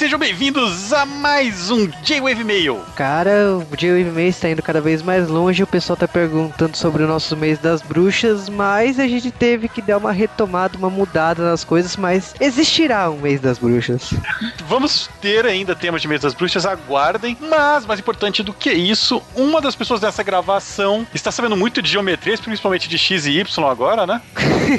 sejam bem-vindos a mais um J-Wave Mail. Cara, o J-Wave Mail está indo cada vez mais longe. O pessoal tá perguntando sobre o nosso mês das bruxas, mas a gente teve que dar uma retomada, uma mudada nas coisas. Mas existirá um mês das bruxas. Vamos ter ainda temas de mês das bruxas, aguardem. Mas, mais importante do que isso, uma das pessoas dessa gravação está sabendo muito de geometrias, principalmente de X e Y agora, né?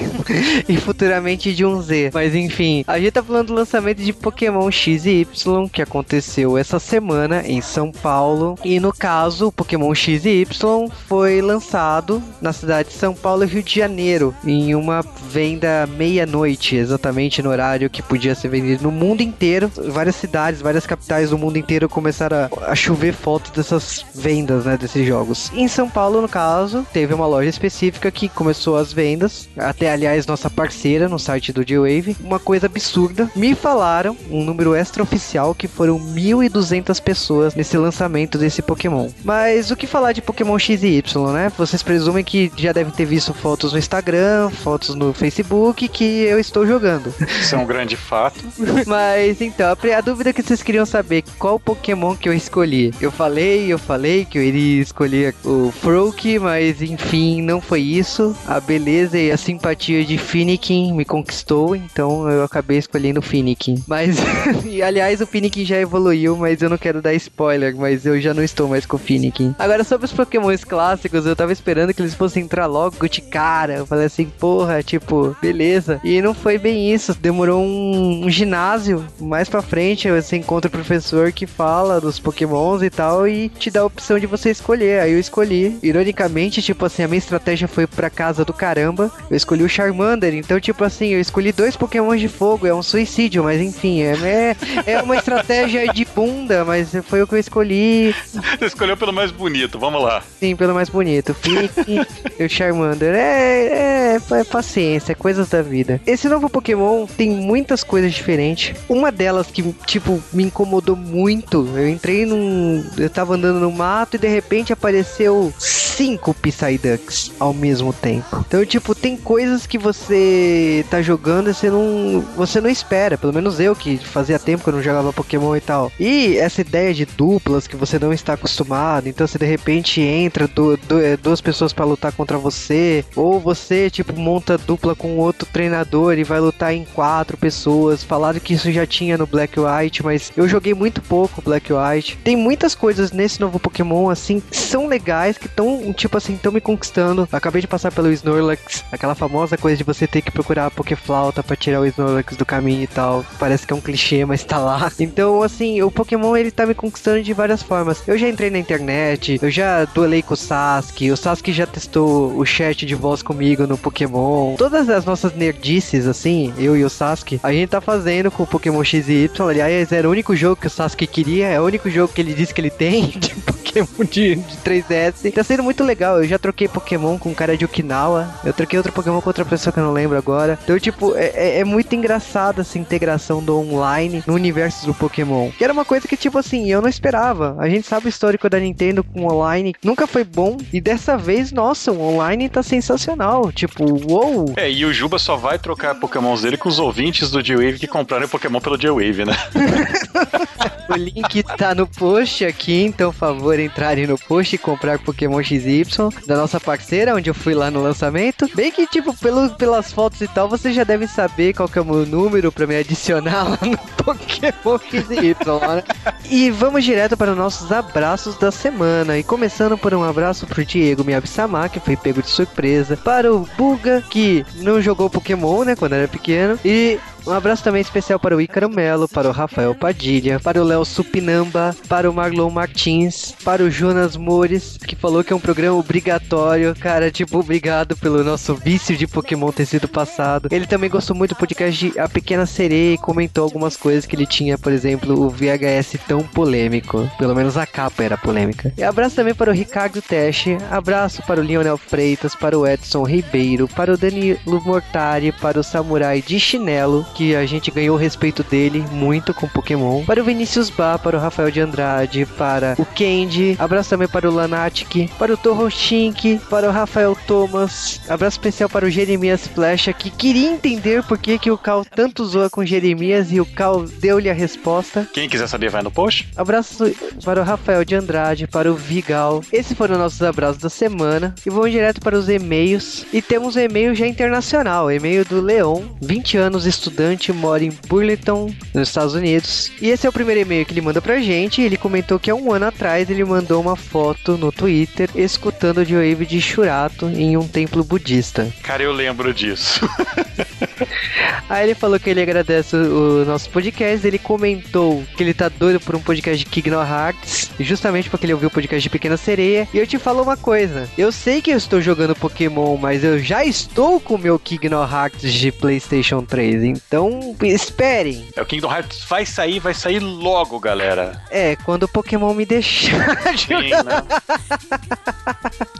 e futuramente de um Z. Mas enfim, a gente tá falando do lançamento de Pokémon X e Y que aconteceu essa semana em São Paulo. E no caso, o Pokémon X e Y foi lançado na cidade de São Paulo e Rio de Janeiro, em uma venda meia-noite, exatamente no horário que podia ser vendido no mundo inteiro. Várias cidades, várias capitais do mundo inteiro começaram a, chover fotos dessas vendas, né, desses jogos. Em São Paulo, no caso, teve uma loja específica que começou as vendas, até aliás nossa parceira no site do G-Wave. Uma coisa absurda, me falaram um número extraoficial que foram 1.200 pessoas nesse lançamento desse Pokémon. Mas o que falar de Pokémon X e Y, né? Vocês presumem que já devem ter visto fotos no Instagram, fotos no Facebook que eu estou jogando. Isso é um grande fato. Mas então, a dúvida que vocês queriam saber qual Pokémon que eu escolhi. Eu falei, eu falei que eu iria escolher o Froak, mas enfim, não foi isso. A beleza e a simpatia de Finikin me conquistou, então eu acabei escolhendo o Finikin. Mas, e, aliás, o Finikin já evoluiu, mas eu não quero dar spoiler, mas eu já não estou mais com o Finikin. Agora, sobre os Pokémons clássicos, eu tava esperando que eles fossem entrar logo de cara. Eu falei assim, porra, tipo, beleza. E não foi bem isso. Demorou um, um ginásio. Mais pra frente, você encontra o professor que fala dos Pokémons e tal e te dá a opção de você escolher. Aí eu escolhi. Ironicamente, tipo assim, a minha estratégia foi pra casa do caramba. Eu escolhi o Charmander. Então, tipo assim, eu escolhi dois Pokémons de fogo. É um suicídio, mas enfim, é, é, é uma estratégia de bunda, mas foi o que eu escolhi. Você escolheu pelo mais bonito, vamos lá. Sim, pelo mais bonito. Fique e o Charmander. É, é, é paciência, é coisas da vida. Esse novo Pokémon tem muitas coisas diferentes. Uma delas que, tipo, me incomodou muito. Eu entrei num. Eu tava andando no mato e de repente apareceu cinco Psyducks ao mesmo tempo. Então, tipo, tem coisas que você tá jogando e você não, você não espera. Pelo menos eu, que fazia tempo que eu não jogava Pokémon e tal. E essa ideia de duplas que você não está acostumado. Então, você de repente entra do, do, é, duas pessoas para lutar contra você. Ou você, tipo, monta dupla com outro treinador e vai lutar em quatro pessoas. Falaram que isso já tinha no Black White, mas eu joguei muito pouco Black White. Tem muitas coisas nesse novo Pokémon, assim, que são legais, que estão, tipo assim, estão me conquistando. Acabei de passar pelo Snorlax, aquela famosa coisa de você ter que procurar a Pokéflauta pra tirar o Snorlax do caminho e tal. Parece que é um clichê, mas tá lá. Então, assim, o Pokémon ele tá me conquistando de várias formas. Eu já entrei na internet, eu já duelei com o Sasuke, o Sasuke já testou o chat de voz comigo no Pokémon. Todas as nossas nerdices, assim, eu e o Sasuke, a gente tá fazendo com o Pokémon X e Y. Aliás, era o único jogo que o Sasuke queria, é o único jogo que ele disse que ele tem de Pokémon de, de 3DS. Tá sendo muito legal. Eu já troquei Pokémon com um cara de Okinawa. Eu troquei outro Pokémon com outra pessoa que eu não lembro agora. Então, tipo, é, é, é muito engraçado essa integração do online no universo do Pokémon. Que era uma coisa que, tipo assim, eu não esperava. A gente sabe o histórico da Nintendo com online. Nunca foi bom. E dessa vez, nossa, o online tá sensacional. Tipo, uou! É, e o Juba só vai trocar Pokémons dele com os ouvintes do J-Wave que compraram o Pokémon pelo J-Wave, né? o link tá no post aqui, então, por favor, entrarem no post e comprar Pokémon XY da nossa parceira, onde eu fui lá no lançamento. Bem que, tipo, pelo, pelas fotos e tal, vocês já devem saber qual que é o meu número pra me adicionar lá no Pokémon XY, né? E vamos direto para os nossos abraços da semana. E começando por um abraço pro Diego Miyabisama, que foi pego de surpresa. Para o Buga, que não jogou Pokémon, né, quando era pequeno. E um abraço também especial para o Ícaro Melo, para o Rafael Padilha, para o Léo Supinamba, para o Marlon Martins, para o Jonas Mores, que falou que é um programa obrigatório. Cara, tipo, obrigado pelo nosso vício de Pokémon ter sido passado. Ele também gostou muito do podcast de A Pequena Sereia e comentou algumas coisas que ele tinha, por exemplo, o VHS tão polêmico. Pelo menos a capa era polêmica. E abraço também para o Ricardo Teste, abraço para o Lionel Freitas, para o Edson Ribeiro, para o Danilo Mortari, para o Samurai de Chinelo, que a gente ganhou o respeito dele muito com Pokémon. Para o Vinícius Bá, para o Rafael de Andrade, para o Kendi. Abraço também para o Lanatic, para o Torroshink, para o Rafael Thomas. Abraço especial para o Jeremias Flecha, que queria entender por que, que o Cal tanto zoa com Jeremias e o Cal deu-lhe a resposta. Quem quiser saber, vai no post. Abraço para o Rafael de Andrade, para o Vigal. Esses foram nossos abraços da semana. E vamos direto para os e-mails. E temos um e-mail já internacional, e-mail do Leon, 20 anos, estudante, mora em Burlington, nos Estados Unidos. E esse é o primeiro e-mail que ele manda pra gente. Ele comentou que há um ano atrás ele mandou uma foto no Twitter escutando o Wave de Shurato em um templo budista. Cara, eu lembro disso. Aí ele falou que ele agradece o, o nosso podcast. Ele comentou que ele tá doido por um podcast de Kingdom Hearts, justamente porque ele ouviu o podcast de Pequena Sereia. E eu te falo uma coisa: eu sei que eu estou jogando Pokémon, mas eu já estou com o meu Kingdom Hearts de PlayStation 3. Então, esperem. É, o Kingdom Hearts vai sair, vai sair logo, galera. É, quando o Pokémon me deixar. Sim, né?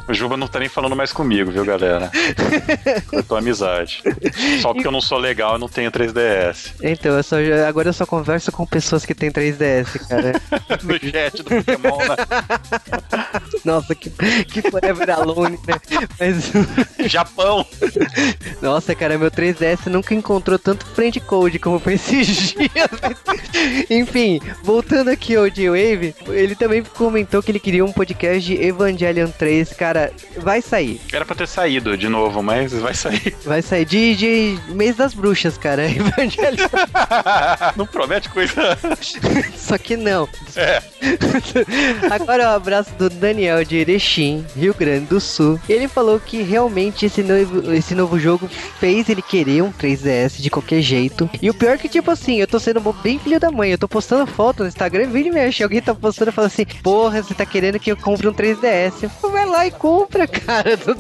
O Juba não tá nem falando mais comigo, viu, galera? Eu tô amizade. Só porque eu não sou legal, eu não tenho 3DS. Então, eu só, agora eu só converso com pessoas que têm 3DS, cara. no chat do Pokémon, né? Nossa, que, que forever alone, né? Mas... Japão! Nossa, cara, meu 3DS nunca encontrou tanto friend code como foi esses dias. Enfim, voltando aqui ao J-Wave, ele também comentou que ele queria um podcast de Evangelion 3. Cara, vai sair. Era pra ter saído de novo, mas vai sair. Vai sair de, de mês das bruxas, cara. Evangelion. não promete coisa. Só que não. É. Agora o um abraço do Daniel de Erechim, Rio Grande do Sul. Ele falou que realmente esse novo, esse novo jogo fez ele querer um 3DS de qualquer jeito. E o pior é que, tipo assim, eu tô sendo bem filho da mãe. Eu tô postando foto no Instagram, vídeo e mexe. Alguém tá postando e fala assim: Porra, você tá querendo que eu compre um 3DS? Eu, vai lá e compra, cara.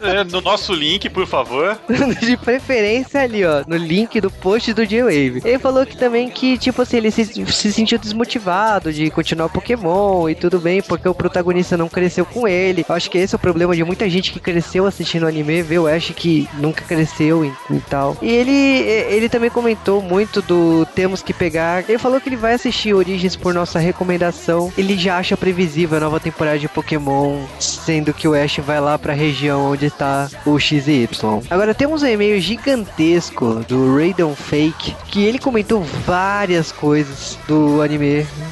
É, no nosso link, por favor. de preferência ali, ó, no link do post do J-Wave. Ele falou que também que, tipo assim, ele se, se sentiu desmotivado de continuar Pokémon e tudo bem, porque o protagonista não cresceu com ele. Eu acho que esse é o problema de muita gente que cresceu assistindo anime, vê o Ash que nunca cresceu e, e tal. E ele, ele também comentou muito do temos que pegar. Ele falou que ele vai assistir Origins por nossa recomendação. Ele já acha previsível a nova temporada de Pokémon, sendo que o Ash vai lá pra região onde está o X e Y. Agora temos um e-mail gigantesco do Raiden Fake, que ele comentou várias coisas do anime.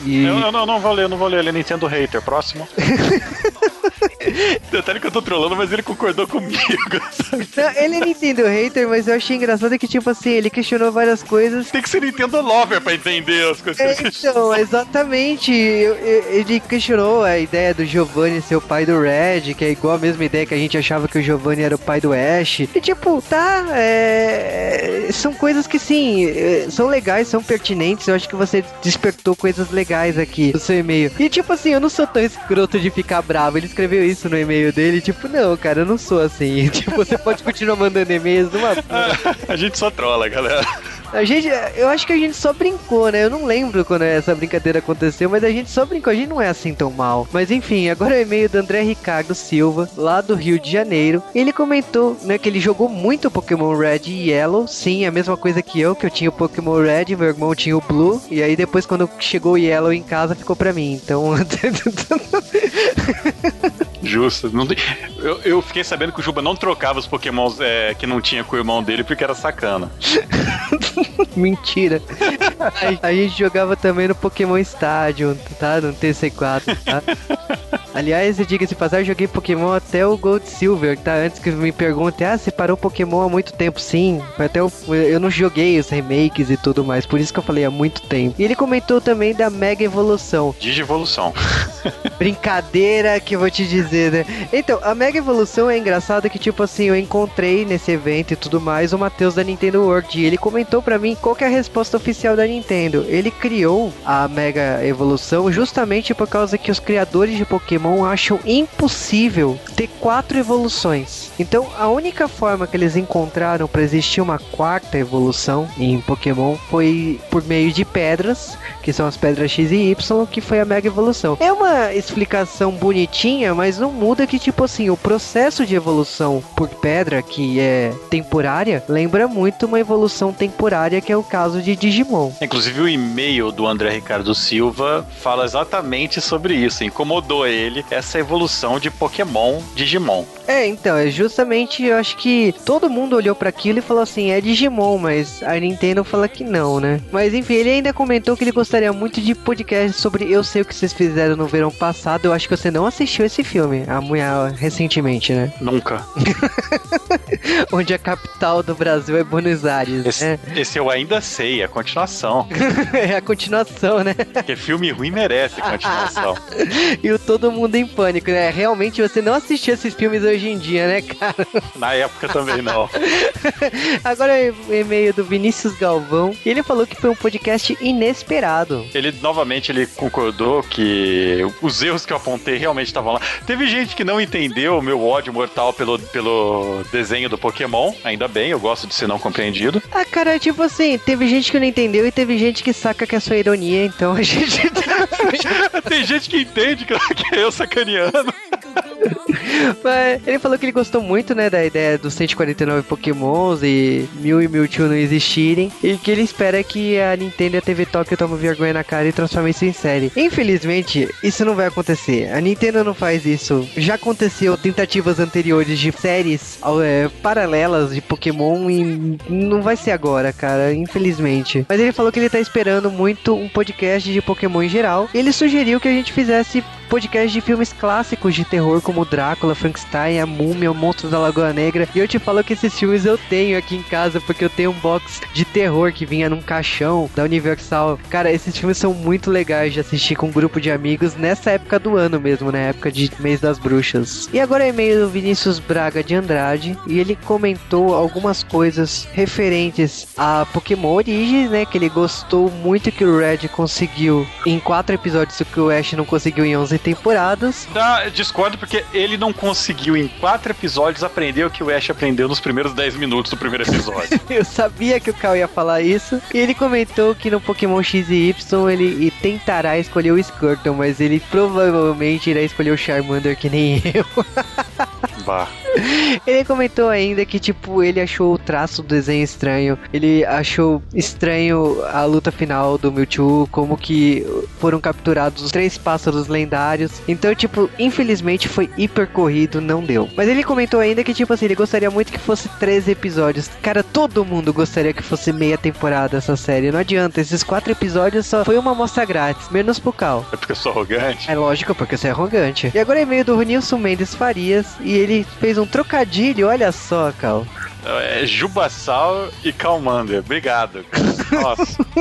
E... Não, não, não vou ler, não vou ler. Ele é Nintendo Hater. Próximo. Detalhe que eu tô trolando, mas ele concordou comigo. Não, ele é Nintendo hater, mas eu achei engraçado que, tipo assim, ele questionou várias coisas. Tem que ser Nintendo Lover pra entender as coisas é, que Então, exatamente. Ele questionou a ideia do Giovanni ser o pai do Red, que é igual a mesma ideia que a gente achava que o Giovanni era o pai do Ash. E, tipo, tá. É... São coisas que, sim, é, são legais, são pertinentes. Eu acho que você despertou coisas legais aqui no seu e-mail. E, tipo assim, eu não sou tão escroto de ficar bravo. Ele escreveu isso no e-mail dele, tipo, não, cara, eu não sou assim. Tipo, você pode continuar mandando e-mails numa. a gente só trola, galera. A gente, eu acho que a gente só brincou, né? Eu não lembro quando essa brincadeira aconteceu, mas a gente só brincou. A gente não é assim tão mal. Mas enfim, agora é o e-mail do André Ricardo Silva, lá do Rio de Janeiro. Ele comentou, né, que ele jogou muito Pokémon Red e Yellow. Sim, a mesma coisa que eu, que eu tinha o Pokémon Red, meu irmão tinha o Blue. E aí depois, quando chegou o Yellow em casa, ficou pra mim. Então. Justo. Não, eu, eu, fiquei sabendo que o Juba não trocava os pokémons é, que não tinha com o irmão dele porque era sacana. Mentira. A, a, gente jogava também no Pokémon Stadium, tá? No TC4, tá? Aliás, diga-se passar, eu joguei Pokémon até o Gold Silver, tá? Antes que me perguntem, ah, você parou Pokémon há muito tempo? Sim, até eu, eu não joguei os remakes e tudo mais, por isso que eu falei há muito tempo. E ele comentou também da Mega Evolução. Digivolução. Brincadeira que eu vou te dizer, né? Então, a Mega Evolução é engraçada que, tipo assim, eu encontrei nesse evento e tudo mais o Matheus da Nintendo World e ele comentou para mim qual é a resposta oficial da Nintendo. Ele criou a Mega Evolução justamente por causa que os criadores de Pokémon acham impossível ter quatro evoluções. Então, a única forma que eles encontraram para existir uma quarta evolução em Pokémon foi por meio de pedras, que são as pedras X e Y, que foi a Mega Evolução. É uma explicação bonitinha, mas não muda que, tipo assim, o processo de evolução por pedra, que é temporária, lembra muito uma evolução temporária, que é o caso de Digimon. Inclusive, o e-mail do André Ricardo Silva fala exatamente sobre isso. Incomodou ele essa evolução de Pokémon Digimon. É, então, é justamente, eu acho que todo mundo olhou para aquilo e falou assim, é Digimon, mas a Nintendo fala que não, né? Mas enfim, ele ainda comentou que ele gostaria muito de podcast sobre Eu Sei O Que Vocês Fizeram no Verão Passado. Eu acho que você não assistiu esse filme, a mulher recentemente, né? Nunca. Onde a capital do Brasil é Buenos Aires. Esse, né? esse eu ainda sei, é a continuação. é a continuação, né? Porque filme ruim merece continuação. e o Todo Mundo em Pânico, né? Realmente você não assistiu esses filmes hoje em dia, né, cara? Na época também não. Agora o e-mail do Vinícius Galvão. Ele falou que foi um podcast inesperado. Ele novamente ele concordou que os erros que eu apontei realmente estavam lá. Teve gente que não entendeu o meu ódio mortal pelo, pelo desenho do Pokémon. Ainda bem, eu gosto de ser não compreendido. Ah, cara, tipo assim, teve gente que não entendeu e teve gente que saca que é sua ironia, então a gente. Tem gente que entende que é eu sacaneando. Mas ele falou que ele gostou muito, né, da ideia dos 149 Pokémons e mil e Mewtwo não existirem. E que ele espera que a Nintendo e a TV Tokyo tomem vergonha na cara e transformem isso em série. Infelizmente, isso não vai acontecer. A Nintendo não faz isso. Já aconteceu tentativas anteriores de séries é, paralelas de Pokémon e não vai ser agora, cara, infelizmente. Mas ele falou que ele tá esperando muito um podcast de Pokémon em geral. Ele sugeriu que a gente fizesse podcast de filmes clássicos de terror como Drácula, Frankenstein, A Múmia, O Monstro da Lagoa Negra. E eu te falo que esses filmes eu tenho aqui em casa porque eu tenho um box de terror que vinha num caixão da Universal. Cara, esses filmes são muito legais de assistir com um grupo de amigos nessa época do ano mesmo, na época de mês das bruxas. E agora é e-mail do Vinícius Braga de Andrade e ele comentou algumas coisas referentes a Pokémon Origins, né? Que ele gostou muito que o Red conseguiu em quatro episódios o que o Ash não conseguiu em 11 temporadas. Tá, discordo porque ele não conseguiu em quatro episódios aprender o que o Ash aprendeu nos primeiros 10 minutos do primeiro episódio. Eu sabia que o Cal ia falar isso. E ele comentou que no Pokémon X e Y ele tentará escolher o Squirtle, mas ele provavelmente irá escolher o Charmander que nem eu. Bah. Ele comentou ainda que, tipo, ele achou o traço do desenho estranho. Ele achou estranho a luta final do Mewtwo, como que foram capturados os três pássaros lendários. Então, tipo, infelizmente foi hiper corrido, não deu. Mas ele comentou ainda que, tipo assim, ele gostaria muito que fosse 13 episódios. Cara, todo mundo gostaria que fosse meia temporada essa série. Não adianta, esses quatro episódios só foi uma amostra grátis, menos pro Cal. É porque eu sou arrogante? É lógico, porque você é arrogante. E agora é meio do Nilson Mendes Farias e ele fez um trocadilho, olha só, Cal. É Jubassal e Calmander. Obrigado. Nossa.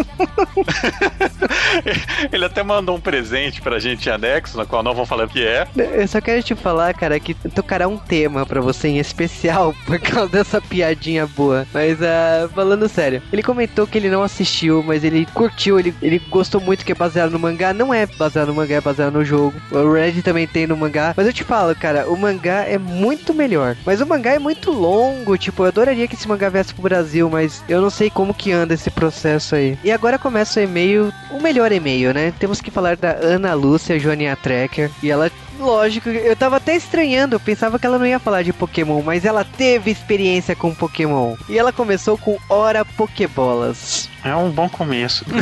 Ele até mandou um presente pra gente em anexo, na qual não vamos falar o que é. Eu só quero te falar, cara, que tocará um tema pra você em especial por causa dessa piadinha boa. Mas, uh, falando sério, ele comentou que ele não assistiu, mas ele curtiu, ele, ele gostou muito que é baseado no mangá. Não é baseado no mangá, é baseado no jogo. O Red também tem no mangá. Mas eu te falo, cara, o mangá é muito melhor. Mas o mangá é muito longo, tipo, eu adoraria que esse mangá viesse pro Brasil, mas eu não sei como que anda esse processo aí. E agora começa o e-mail, o melhor e-mail, né? Temos que falar da Ana Lúcia Joania Trekker. E ela Lógico, eu tava até estranhando, eu pensava que ela não ia falar de Pokémon, mas ela teve experiência com Pokémon. E ela começou com Hora Pokébolas. É um bom começo.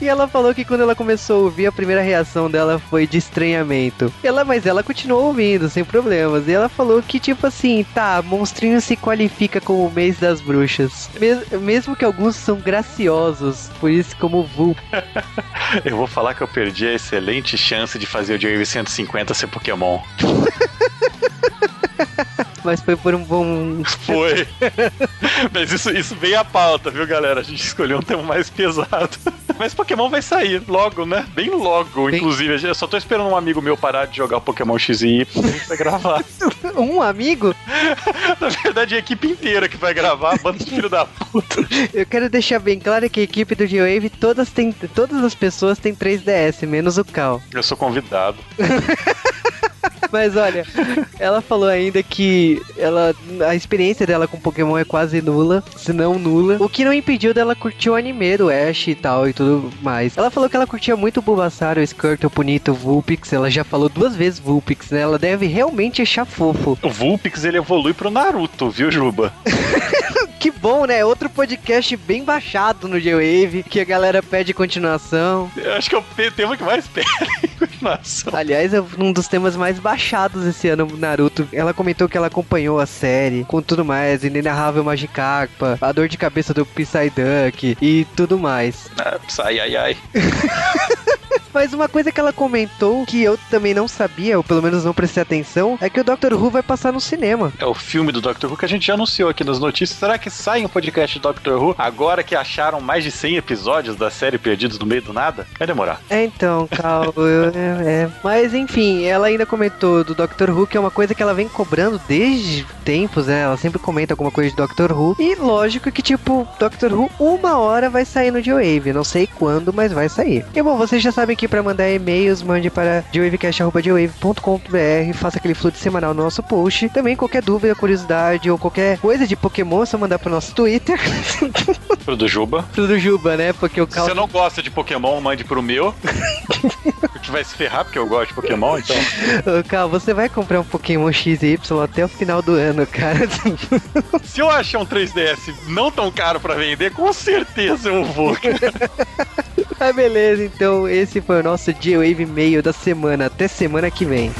e ela falou que quando ela começou a ouvir, a primeira reação dela foi de estranhamento. Ela, mas ela continuou ouvindo, sem problemas. E ela falou que, tipo assim, tá, Monstrinho se qualifica como o mês das bruxas. Mes mesmo que alguns são graciosos, por isso como Vulp. eu vou falar que eu perdi a excelente chance de fazer o Jerry 150 ser Pokémon. Mas foi por um bom. Foi. Mas isso, isso veio à pauta, viu, galera? A gente escolheu um tema mais pesado. Mas Pokémon vai sair logo, né? Bem logo, Bem... inclusive. Eu só tô esperando um amigo meu parar de jogar Pokémon X e Y pra gravar. um amigo? Na verdade, a equipe inteira que vai gravar, bando de filho da puta. Eu quero deixar bem claro que a equipe do G-Wave, todas, todas as pessoas têm 3DS, menos o Cal. Eu sou convidado. Mas olha, ela falou ainda que ela, a experiência dela com Pokémon é quase nula, se não nula. O que não impediu dela curtir o anime do Ash e tal e tudo mais. Ela falou que ela curtia muito o Bulbasaur, o Squirtle, o Bonito, o Vulpix. Ela já falou duas vezes Vulpix, né? Ela deve realmente achar fofo. O Vulpix ele evolui pro Naruto, viu, Juba? que bom, né? Outro podcast bem baixado no G-Wave, que a galera pede continuação. Eu acho que é o tema que mais pede continuação. Aliás, é um dos temas mais baixados esse ano, Naruto. Ela comentou que ela acompanhou a série, com tudo mais, Inenarrável Magikarpa, a dor de cabeça do Psyduck e tudo mais. Ah, Psy, ai, ai. Mas uma coisa que ela comentou que eu também não sabia, ou pelo menos não prestei atenção, é que o Doctor Who vai passar no cinema. É o filme do Doctor Who que a gente já anunciou aqui nas notícias. Será que sai um podcast do Doctor Who agora que acharam mais de 100 episódios da série Perdidos no Meio do Nada? Vai demorar. É, então, calma. é, é. Mas enfim, ela ainda comentou do Doctor Who, que é uma coisa que ela vem cobrando desde tempos, né? Ela sempre comenta alguma coisa de Doctor Who. E lógico que, tipo, Doctor Who, uma hora vai sair no G-Wave. Não sei quando, mas vai sair. E bom, vocês já sabem que para mandar e-mails, mande para gwavecast.gwave.com.br, faça aquele fluxo semanal no nosso post. Também qualquer dúvida, curiosidade ou qualquer coisa de Pokémon, é só mandar pro nosso Twitter. pro do Juba. Pro do Juba, né? Porque o Cal... Se você não gosta de Pokémon, mande pro meu. que vai se ferrar, porque eu gosto de Pokémon, então. Ô, Cal, você vai comprar um Pokémon XY até o final do ano, cara. Se eu achar um 3DS não tão caro para vender, com certeza eu vou. Ah, beleza, então esse foi o nosso G-Wave meio da semana. Até semana que vem.